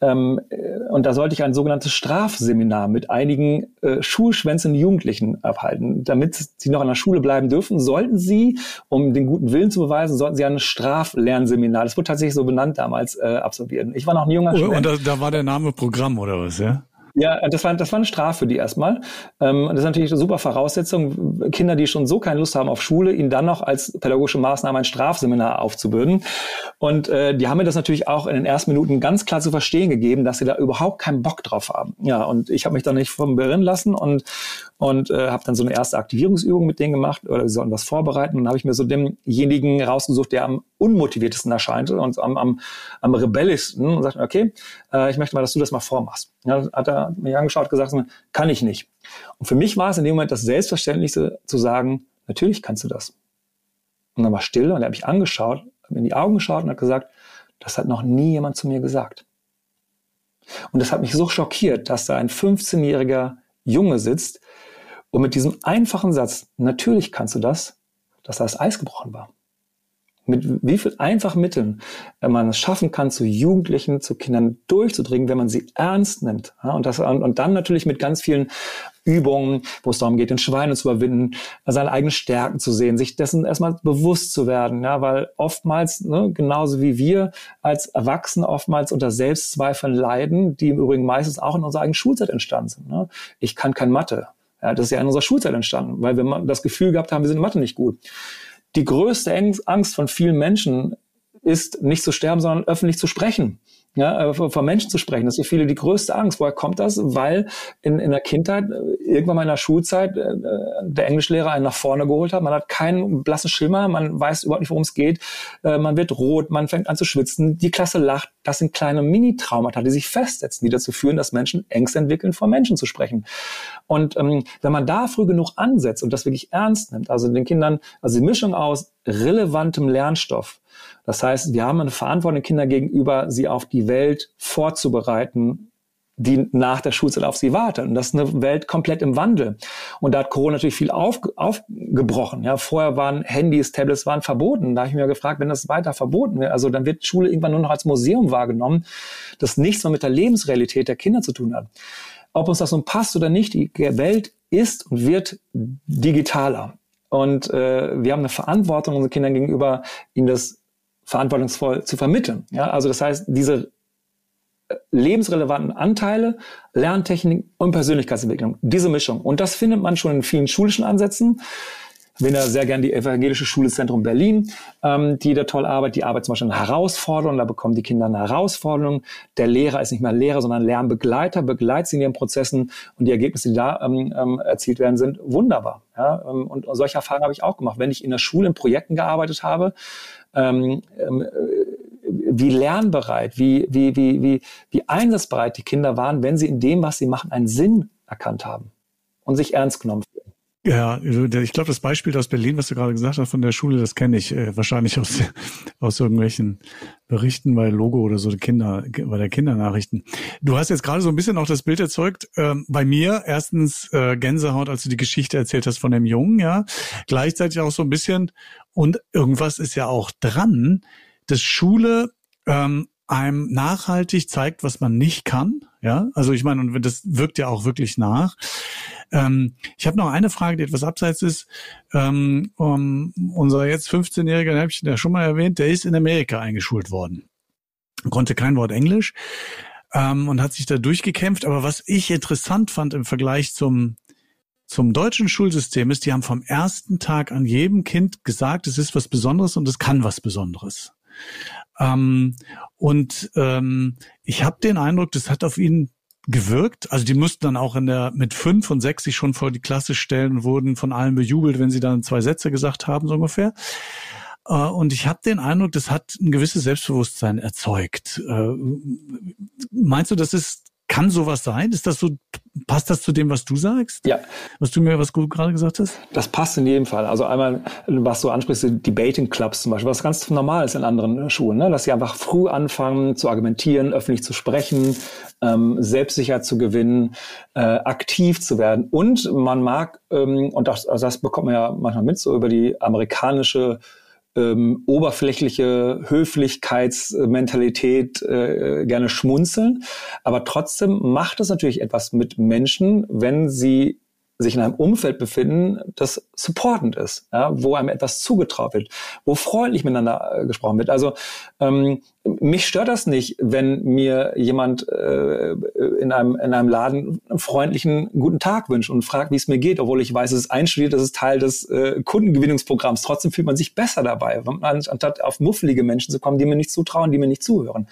ähm, äh, und da sollte ich ein sogenanntes Strafseminar mit einigen äh, schulschwänzenden Jugendlichen abhalten. Damit sie noch an der Schule bleiben dürfen, sollten sie, um den guten Willen zu beweisen, sollten sie ein Straflernseminar, das wurde tatsächlich so benannt damals, äh, absolvieren. Ich war noch ein junger
Student. Und da, da war der Name Programm oder was, ja?
Ja, das war, das war eine Strafe für die erstmal. Ähm, das ist natürlich eine super Voraussetzung, Kinder, die schon so keine Lust haben auf Schule, ihnen dann noch als pädagogische Maßnahme ein Strafseminar aufzubürden. Und äh, die haben mir das natürlich auch in den ersten Minuten ganz klar zu verstehen gegeben, dass sie da überhaupt keinen Bock drauf haben. Ja, und ich habe mich da nicht vom Beirren lassen und und äh, habe dann so eine erste Aktivierungsübung mit denen gemacht oder wir sollten was vorbereiten. Und dann habe ich mir so demjenigen rausgesucht, der am unmotiviertesten erscheint und am, am, am rebellischsten und sagte, okay, äh, ich möchte mal, dass du das mal vormachst. Ja, hat er mich angeschaut gesagt, kann ich nicht. Und für mich war es in dem Moment das Selbstverständlichste zu sagen, natürlich kannst du das. Und dann war still und er hat mich angeschaut, hat mir in die Augen geschaut und hat gesagt, das hat noch nie jemand zu mir gesagt. Und das hat mich so schockiert, dass da ein 15-jähriger Junge sitzt und mit diesem einfachen Satz, natürlich kannst du das, dass da das Eis gebrochen war mit wie viel einfachen Mitteln man es schaffen kann, zu Jugendlichen, zu Kindern durchzudringen, wenn man sie ernst nimmt. Und, das, und dann natürlich mit ganz vielen Übungen, wo es darum geht, den Schweine zu überwinden, seine eigenen Stärken zu sehen, sich dessen erstmal bewusst zu werden, ja, weil oftmals, ne, genauso wie wir als Erwachsene oftmals unter Selbstzweifeln leiden, die im Übrigen meistens auch in unserer eigenen Schulzeit entstanden sind. Ne? Ich kann kein Mathe. Ja, das ist ja in unserer Schulzeit entstanden, weil wir das Gefühl gehabt haben, wir sind in Mathe nicht gut die größte Angst von vielen Menschen ist, nicht zu sterben, sondern öffentlich zu sprechen. Ja, äh, von Menschen zu sprechen, das ist für viele die größte Angst. Woher kommt das? Weil in, in der Kindheit, äh, irgendwann mal in der Schulzeit, äh, der Englischlehrer einen nach vorne geholt hat. Man hat keinen blassen Schimmer, man weiß überhaupt nicht, worum es geht. Man wird rot, man fängt an zu schwitzen, die Klasse lacht. Das sind kleine Mini-Traumata, die sich festsetzen, die dazu führen, dass Menschen Ängste entwickeln, vor Menschen zu sprechen. Und ähm, wenn man da früh genug ansetzt und das wirklich ernst nimmt, also den Kindern, also die Mischung aus relevantem Lernstoff, das heißt, wir haben eine Verantwortung den Kindern gegenüber, sie auf die Welt vorzubereiten, die nach der Schulzeit auf sie wartet. Und das ist eine Welt komplett im Wandel. Und da hat Corona natürlich viel auf, aufgebrochen. Ja, vorher waren Handys, Tablets waren verboten. Da habe ich mir gefragt, wenn das weiter verboten wird, also dann wird Schule irgendwann nur noch als Museum wahrgenommen, das nichts mehr mit der Lebensrealität der Kinder zu tun hat. Ob uns das nun passt oder nicht, die Welt ist und wird digitaler. Und äh, wir haben eine Verantwortung unseren Kindern gegenüber, ihnen das verantwortungsvoll zu vermitteln. Ja, also das heißt, diese äh, lebensrelevanten Anteile, Lerntechnik und Persönlichkeitsentwicklung, diese Mischung. Und das findet man schon in vielen schulischen Ansätzen. Ich bin da sehr gern die Evangelische Schule Zentrum Berlin, ähm, die da toll arbeitet. Die arbeitet zum Beispiel eine Herausforderung, da bekommen die Kinder eine Herausforderung. Der Lehrer ist nicht mehr Lehrer, sondern Lernbegleiter, begleitet sie in ihren Prozessen und die Ergebnisse, die da ähm, ähm, erzielt werden, sind wunderbar. Ja? Ähm, und solche Erfahrungen habe ich auch gemacht. Wenn ich in der Schule in Projekten gearbeitet habe, ähm, ähm, wie lernbereit, wie, wie, wie, wie, wie einsatzbereit die Kinder waren, wenn sie in dem, was sie machen, einen Sinn erkannt haben und sich ernst genommen.
Ja, also ich glaube, das Beispiel aus Berlin, was du gerade gesagt hast von der Schule, das kenne ich äh, wahrscheinlich aus, aus irgendwelchen Berichten bei Logo oder so Kinder, bei der Kindernachrichten. Du hast jetzt gerade so ein bisschen auch das Bild erzeugt. Ähm, bei mir erstens äh, Gänsehaut, als du die Geschichte erzählt hast von dem Jungen, ja. Gleichzeitig auch so ein bisschen und irgendwas ist ja auch dran, dass Schule ähm, einem nachhaltig zeigt, was man nicht kann. Ja, also ich meine, und das wirkt ja auch wirklich nach. Ähm, ich habe noch eine Frage, die etwas abseits ist. Ähm, um, unser jetzt 15-Jähriger, den habe ich ja schon mal erwähnt, der ist in Amerika eingeschult worden. Konnte kein Wort Englisch ähm, und hat sich da durchgekämpft. Aber was ich interessant fand im Vergleich zum zum deutschen Schulsystem ist, die haben vom ersten Tag an jedem Kind gesagt, es ist was Besonderes und es kann was Besonderes. Ähm, und ähm, ich habe den Eindruck, das hat auf ihn gewirkt. Also die mussten dann auch in der mit fünf und sechs sich schon vor die Klasse stellen und wurden von allen bejubelt, wenn sie dann zwei Sätze gesagt haben, so ungefähr. Äh, und ich habe den Eindruck, das hat ein gewisses Selbstbewusstsein erzeugt. Äh, meinst du, das ist kann sowas sein? Ist das so, passt das zu dem, was du sagst?
Ja.
Was du mir, was du gerade gesagt hast?
Das passt in jedem Fall. Also einmal, was du ansprichst, die Debating Clubs zum Beispiel, was ganz normal ist in anderen Schulen, ne? dass sie einfach früh anfangen zu argumentieren, öffentlich zu sprechen, ähm, Selbstsicherheit zu gewinnen, äh, aktiv zu werden. Und man mag, ähm, und das, also das bekommt man ja manchmal mit, so über die amerikanische ähm, oberflächliche Höflichkeitsmentalität äh, gerne schmunzeln. Aber trotzdem macht es natürlich etwas mit Menschen, wenn sie sich in einem Umfeld befinden, das supportend ist, ja, wo einem etwas zugetraut wird, wo freundlich miteinander äh, gesprochen wird. Also ähm, mich stört das nicht, wenn mir jemand äh, in, einem, in einem Laden einen freundlichen guten Tag wünscht und fragt, wie es mir geht, obwohl ich weiß, es ist einstudiert, das ist Teil des äh, Kundengewinnungsprogramms. Trotzdem fühlt man sich besser dabei, anstatt auf muffelige Menschen zu kommen, die mir nicht zutrauen, die mir nicht zuhören.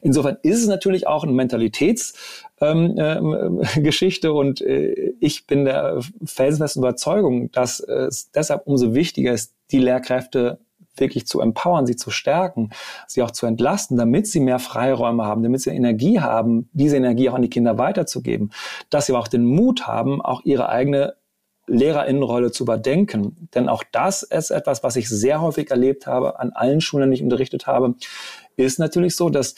Insofern ist es natürlich auch eine Mentalitätsgeschichte ähm, äh, und äh, ich bin der felsenfesten Überzeugung, dass es deshalb umso wichtiger ist, die Lehrkräfte wirklich zu empowern, sie zu stärken, sie auch zu entlasten, damit sie mehr Freiräume haben, damit sie Energie haben, diese Energie auch an die Kinder weiterzugeben, dass sie aber auch den Mut haben, auch ihre eigene Lehrerinnenrolle zu überdenken. Denn auch das ist etwas, was ich sehr häufig erlebt habe an allen Schulen, die ich unterrichtet habe, ist natürlich so, dass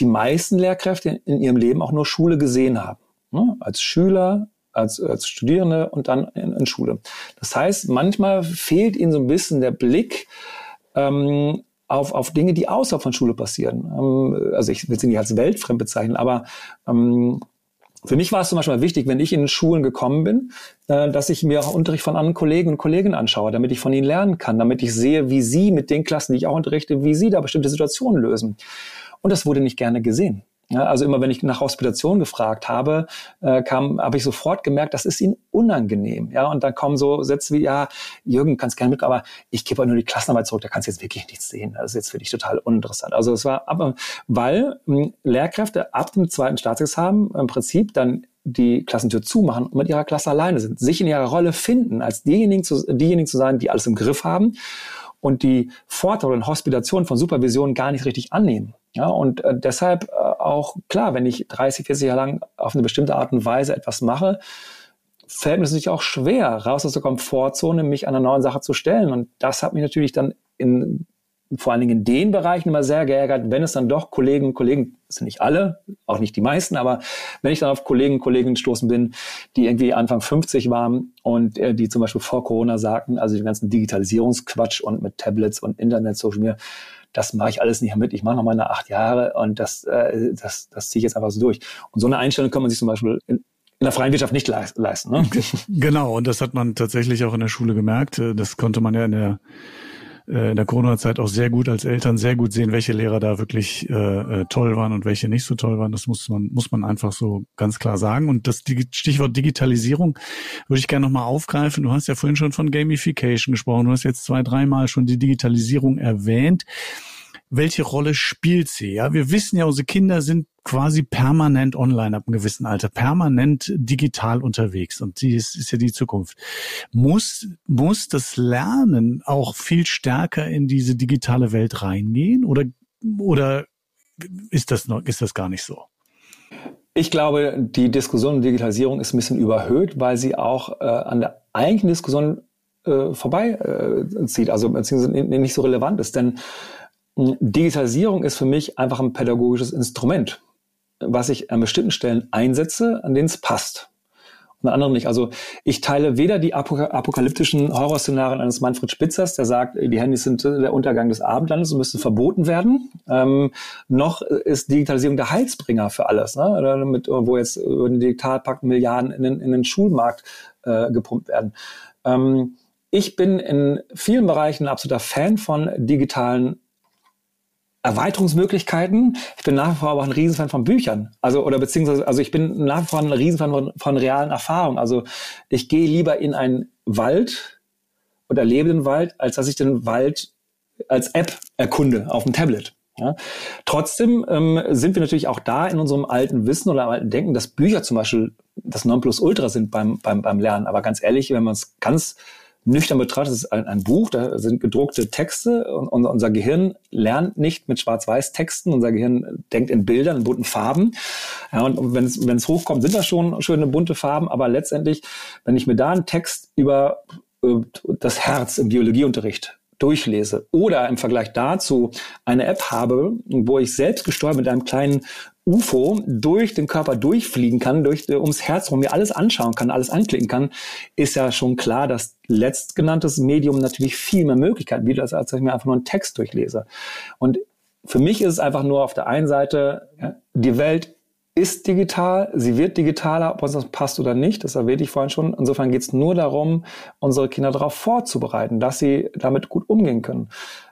die meisten Lehrkräfte in ihrem Leben auch nur Schule gesehen haben. Ne? Als Schüler, als, als Studierende und dann in, in, Schule. Das heißt, manchmal fehlt ihnen so ein bisschen der Blick ähm, auf, auf Dinge, die außerhalb von Schule passieren. Ähm, also ich will sie nicht als weltfremd bezeichnen, aber ähm, für mich war es zum Beispiel wichtig, wenn ich in Schulen gekommen bin, äh, dass ich mir auch Unterricht von anderen Kollegen und Kolleginnen anschaue, damit ich von ihnen lernen kann, damit ich sehe, wie sie mit den Klassen, die ich auch unterrichte, wie sie da bestimmte Situationen lösen. Und das wurde nicht gerne gesehen. Ja, also immer wenn ich nach Hospitation gefragt habe, äh, kam, habe ich sofort gemerkt, das ist ihnen unangenehm. Ja, und dann kommen so Sätze wie, ja, Jürgen, kannst gerne mit, aber ich gebe nur die Klassenarbeit zurück, da kannst du jetzt wirklich nichts sehen. Das ist jetzt für dich total uninteressant. Also es war, aber weil mh, hm, Lehrkräfte ab dem zweiten Staatsexamen im Prinzip dann die Klassentür zumachen und mit ihrer Klasse alleine sind, sich in ihrer Rolle finden, als diejenigen zu, diejenigen zu sein, die alles im Griff haben und die Vorteile und Hospitation von Supervision gar nicht richtig annehmen. Ja, und äh, deshalb äh, auch klar, wenn ich 30, 40 Jahre lang auf eine bestimmte Art und Weise etwas mache, fällt mir es natürlich auch schwer, raus aus der Komfortzone, mich einer neuen Sache zu stellen. Und das hat mich natürlich dann in vor allen Dingen in den Bereichen immer sehr geärgert, wenn es dann doch Kollegen und Kollegen, das sind nicht alle, auch nicht die meisten, aber wenn ich dann auf Kollegen und Kolleginnen gestoßen bin, die irgendwie Anfang 50 waren und äh, die zum Beispiel vor Corona sagten, also den ganzen Digitalisierungsquatsch und mit Tablets und Internet, Social Media, das mache ich alles nicht mit, ich mache noch meine acht Jahre und das, äh, das, das ziehe ich jetzt einfach so durch. Und so eine Einstellung kann man sich zum Beispiel in, in der freien Wirtschaft nicht leisten. Ne?
Genau, und das hat man tatsächlich auch in der Schule gemerkt. Das konnte man ja in der äh, in der Corona-Zeit auch sehr gut als Eltern sehr gut sehen, welche Lehrer da wirklich äh, äh, toll waren und welche nicht so toll waren. Das muss man muss man einfach so ganz klar sagen. Und das Stichwort Digitalisierung würde ich gerne nochmal aufgreifen. Du hast ja vorhin schon von Gamification gesprochen. Du hast jetzt zwei, dreimal schon die Digitalisierung erwähnt welche Rolle spielt sie? Ja, wir wissen ja, unsere Kinder sind quasi permanent online ab einem gewissen Alter, permanent digital unterwegs und die ist, ist ja die Zukunft. Muss, muss das Lernen auch viel stärker in diese digitale Welt reingehen oder, oder ist das noch, ist das gar nicht so?
Ich glaube, die Diskussion um Digitalisierung ist ein bisschen überhöht, weil sie auch äh, an der eigentlichen Diskussion äh, vorbei äh, zieht, also beziehungsweise nicht so relevant ist. Denn Digitalisierung ist für mich einfach ein pädagogisches Instrument, was ich an bestimmten Stellen einsetze, an denen es passt. Und an anderen nicht. Also ich teile weder die apokalyptischen Horrorszenarien eines Manfred Spitzers, der sagt, die Handys sind der Untergang des Abendlandes und müssen verboten werden, ähm, noch ist Digitalisierung der Heilsbringer für alles, ne? Mit, wo jetzt über den Digitalpakt Milliarden in den, in den Schulmarkt äh, gepumpt werden. Ähm, ich bin in vielen Bereichen ein absoluter Fan von digitalen Erweiterungsmöglichkeiten. Ich bin nach wie vor aber auch ein Riesenfan von Büchern. Also, oder beziehungsweise, also ich bin nach wie vor ein Riesenfan von, von realen Erfahrungen. Also ich gehe lieber in einen Wald oder lebe den Wald, als dass ich den Wald als App erkunde auf dem Tablet. Ja. Trotzdem ähm, sind wir natürlich auch da in unserem alten Wissen oder alten Denken, dass Bücher zum Beispiel das Nonplusultra sind beim, beim, beim Lernen. Aber ganz ehrlich, wenn man es ganz nüchtern betrachtet, ist ein, ein Buch, da sind gedruckte Texte und, und unser Gehirn lernt nicht mit Schwarz-Weiß-Texten, unser Gehirn denkt in Bildern, in bunten Farben. Ja, und wenn es, wenn es hochkommt, sind das schon schöne bunte Farben, aber letztendlich, wenn ich mir da einen Text über äh, das Herz im Biologieunterricht durchlese oder im Vergleich dazu eine App habe, wo ich selbst gesteuert mit einem kleinen UFO durch den Körper durchfliegen kann, durch, ums Herz rum mir alles anschauen kann, alles anklicken kann, ist ja schon klar, dass letztgenanntes Medium natürlich viel mehr Möglichkeiten bietet, als, wenn ich mir einfach nur einen Text durchlese. Und für mich ist es einfach nur auf der einen Seite, die Welt ist digital, sie wird digitaler, ob uns das passt oder nicht, das erwähnte ich vorhin schon. Insofern geht es nur darum, unsere Kinder darauf vorzubereiten, dass sie damit gut umgehen können.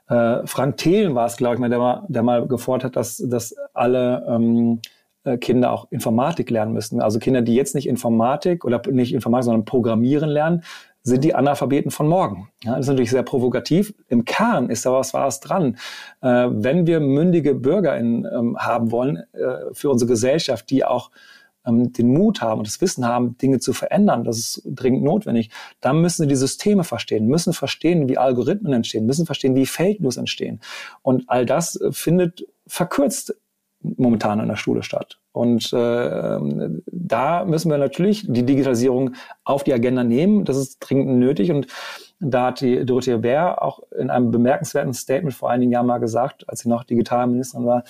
Äh, Frank Thelen war es, glaube ich, mal, der, mal, der mal gefordert hat, dass, dass alle ähm, äh, Kinder auch Informatik lernen müssen. Also Kinder, die jetzt nicht Informatik oder nicht Informatik, sondern Programmieren lernen, sind die Analphabeten von morgen. Ja, das ist natürlich sehr provokativ. Im Kern ist da was Wahres dran. Äh, wenn wir mündige Bürger in, ähm, haben wollen äh, für unsere Gesellschaft, die auch ähm, den Mut haben und das Wissen haben, Dinge zu verändern, das ist dringend notwendig, dann müssen sie die Systeme verstehen, müssen verstehen, wie Algorithmen entstehen, müssen verstehen, wie Fake News entstehen. Und all das äh, findet verkürzt momentan in der Schule statt. Und äh, da müssen wir natürlich die Digitalisierung auf die Agenda nehmen. Das ist dringend nötig. Und Da hat die Dorothea Bär auch in einem bemerkenswerten Statement vor einigen Jahren mal gesagt, als sie noch Digitalministerin war,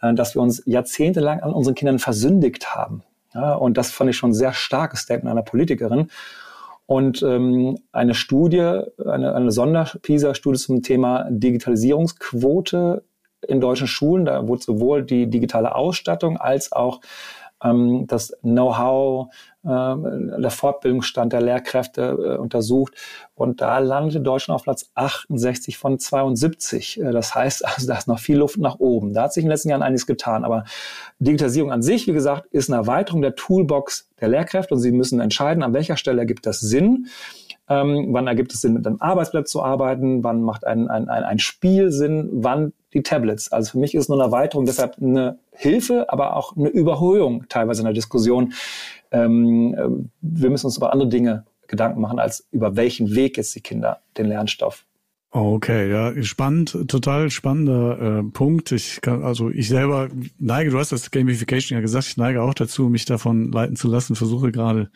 äh, dass wir uns jahrzehntelang an unseren Kindern versündigt haben. Ja, und das fand ich schon ein sehr starkes Statement einer Politikerin. Und ähm, eine Studie, eine, eine Sonder-PISA-Studie zum Thema Digitalisierungsquote in deutschen Schulen, da wurde sowohl die digitale Ausstattung als auch ähm, das Know-how, äh, der Fortbildungsstand der Lehrkräfte äh, untersucht. Und da landete Deutschland auf Platz 68 von 72. Äh, das heißt, also da ist noch viel Luft nach oben. Da hat sich in den letzten Jahren einiges getan. Aber Digitalisierung an sich, wie gesagt, ist eine Erweiterung der Toolbox der Lehrkräfte und sie müssen entscheiden, an welcher Stelle ergibt das Sinn. Ähm, wann ergibt es Sinn, mit einem Arbeitsplatz zu arbeiten? Wann macht ein, ein, ein, ein Spiel Sinn? Wann die Tablets? Also für mich ist nur eine Erweiterung deshalb eine Hilfe, aber auch eine Überhöhung teilweise in der Diskussion. Ähm, äh, wir müssen uns über andere Dinge Gedanken machen, als über welchen Weg jetzt die Kinder den Lernstoff
Okay, ja, spannend, total spannender äh, Punkt. Ich kann, also ich selber neige, du hast das Gamification ja gesagt, ich neige auch dazu, mich davon leiten zu lassen, versuche gerade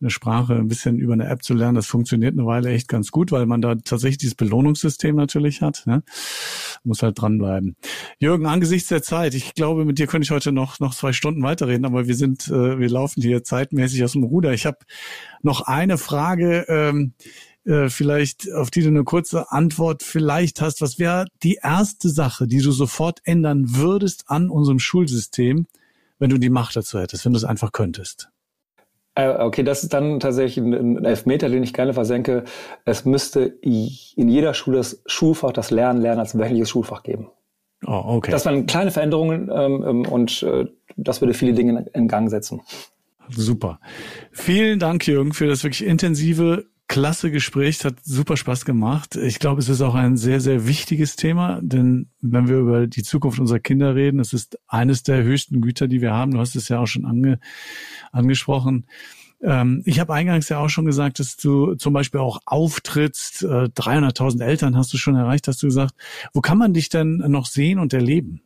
eine Sprache ein bisschen über eine App zu lernen. Das funktioniert eine Weile echt ganz gut, weil man da tatsächlich dieses Belohnungssystem natürlich hat. Ne? Muss halt dranbleiben. Jürgen, angesichts der Zeit, ich glaube, mit dir könnte ich heute noch, noch zwei Stunden weiterreden, aber wir sind, äh, wir laufen hier zeitmäßig aus dem Ruder. Ich habe noch eine Frage. Ähm, äh, vielleicht, auf die du eine kurze Antwort vielleicht hast. Was wäre die erste Sache, die du sofort ändern würdest an unserem Schulsystem, wenn du die Macht dazu hättest, wenn du es einfach könntest?
Äh, okay, das ist dann tatsächlich ein Elfmeter, den ich gerne versenke. Es müsste in jeder Schule das Schulfach, das Lernen, Lernen als wöchentliches Schulfach geben. Oh, okay. Das waren kleine Veränderungen ähm, ähm und äh, das würde viele Dinge in Gang setzen.
Super. Vielen Dank, Jürgen, für das wirklich intensive klasse Gespräch, hat super Spaß gemacht. Ich glaube, es ist auch ein sehr, sehr wichtiges Thema, denn wenn wir über die Zukunft unserer Kinder reden, es ist eines der höchsten Güter, die wir haben. Du hast es ja auch schon ange, angesprochen. Ähm, ich habe eingangs ja auch schon gesagt, dass du zum Beispiel auch auftrittst. Äh, 300.000 Eltern hast du schon erreicht, hast du gesagt. Wo kann man dich denn noch sehen und erleben?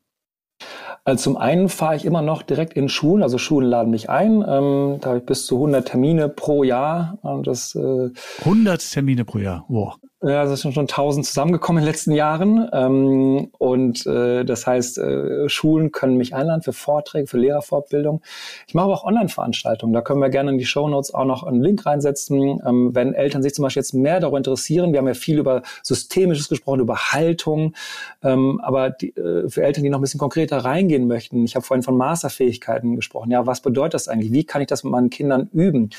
Also zum einen fahre ich immer noch direkt in Schulen, also Schulen laden mich ein. Ähm, da habe ich bis zu 100 Termine pro Jahr. Und das,
äh, 100 Termine pro Jahr, wow.
Ja, das sind schon 1000 zusammengekommen in den letzten Jahren. Ähm, und äh, das heißt, äh, Schulen können mich einladen für Vorträge, für Lehrerfortbildung. Ich mache aber auch Online-Veranstaltungen. Da können wir gerne in die Show Notes auch noch einen Link reinsetzen. Ähm, wenn Eltern sich zum Beispiel jetzt mehr darüber interessieren, wir haben ja viel über Systemisches gesprochen, über Haltung, ähm, aber die, äh, für Eltern, die noch ein bisschen konkreter reingehen möchten, ich habe vorhin von Masterfähigkeiten gesprochen. Ja, was bedeutet das eigentlich? Wie kann ich das mit meinen Kindern üben?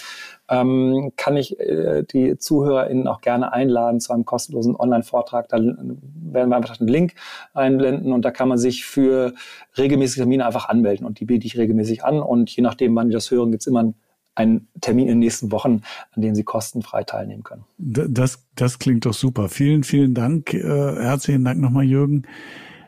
Ähm, kann ich äh, die ZuhörerInnen auch gerne einladen zu einem kostenlosen Online-Vortrag. Da werden wir einfach einen Link einblenden und da kann man sich für regelmäßige Termine einfach anmelden und die biete ich regelmäßig an und je nachdem, wann die das hören, gibt es immer einen Termin in den nächsten Wochen, an dem Sie kostenfrei teilnehmen können.
Das, das klingt doch super. Vielen, vielen Dank. Äh, herzlichen Dank nochmal, Jürgen.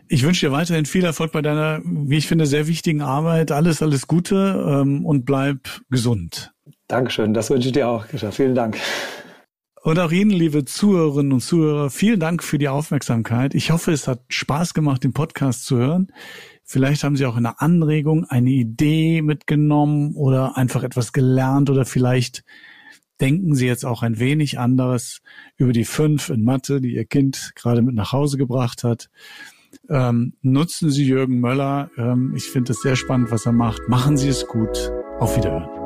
Ich wünsche dir weiterhin viel Erfolg bei deiner, wie ich finde, sehr wichtigen Arbeit. Alles, alles Gute ähm, und bleib gesund.
Dankeschön, das wünsche ich dir auch. Vielen Dank.
Und auch Ihnen, liebe Zuhörerinnen und Zuhörer, vielen Dank für die Aufmerksamkeit. Ich hoffe, es hat Spaß gemacht, den Podcast zu hören. Vielleicht haben Sie auch eine Anregung, eine Idee mitgenommen oder einfach etwas gelernt oder vielleicht denken Sie jetzt auch ein wenig anderes über die fünf in Mathe, die Ihr Kind gerade mit nach Hause gebracht hat. Ähm, nutzen Sie Jürgen Möller. Ähm, ich finde es sehr spannend, was er macht. Machen Sie es gut. Auf Wiederhören.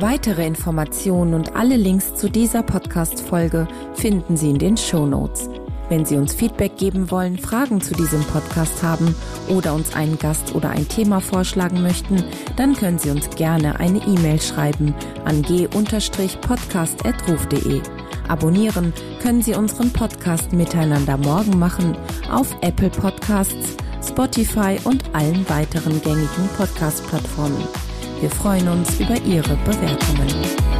Weitere Informationen und alle Links zu dieser Podcast-Folge finden Sie in den Show Notes. Wenn Sie uns Feedback geben wollen, Fragen zu diesem Podcast haben oder uns einen Gast oder ein Thema vorschlagen möchten, dann können Sie uns gerne eine E-Mail schreiben an g-podcast.ruf.de. Abonnieren können Sie unseren Podcast Miteinander morgen machen auf Apple Podcasts, Spotify und allen weiteren gängigen Podcast-Plattformen. Wir freuen uns über Ihre Bewertungen.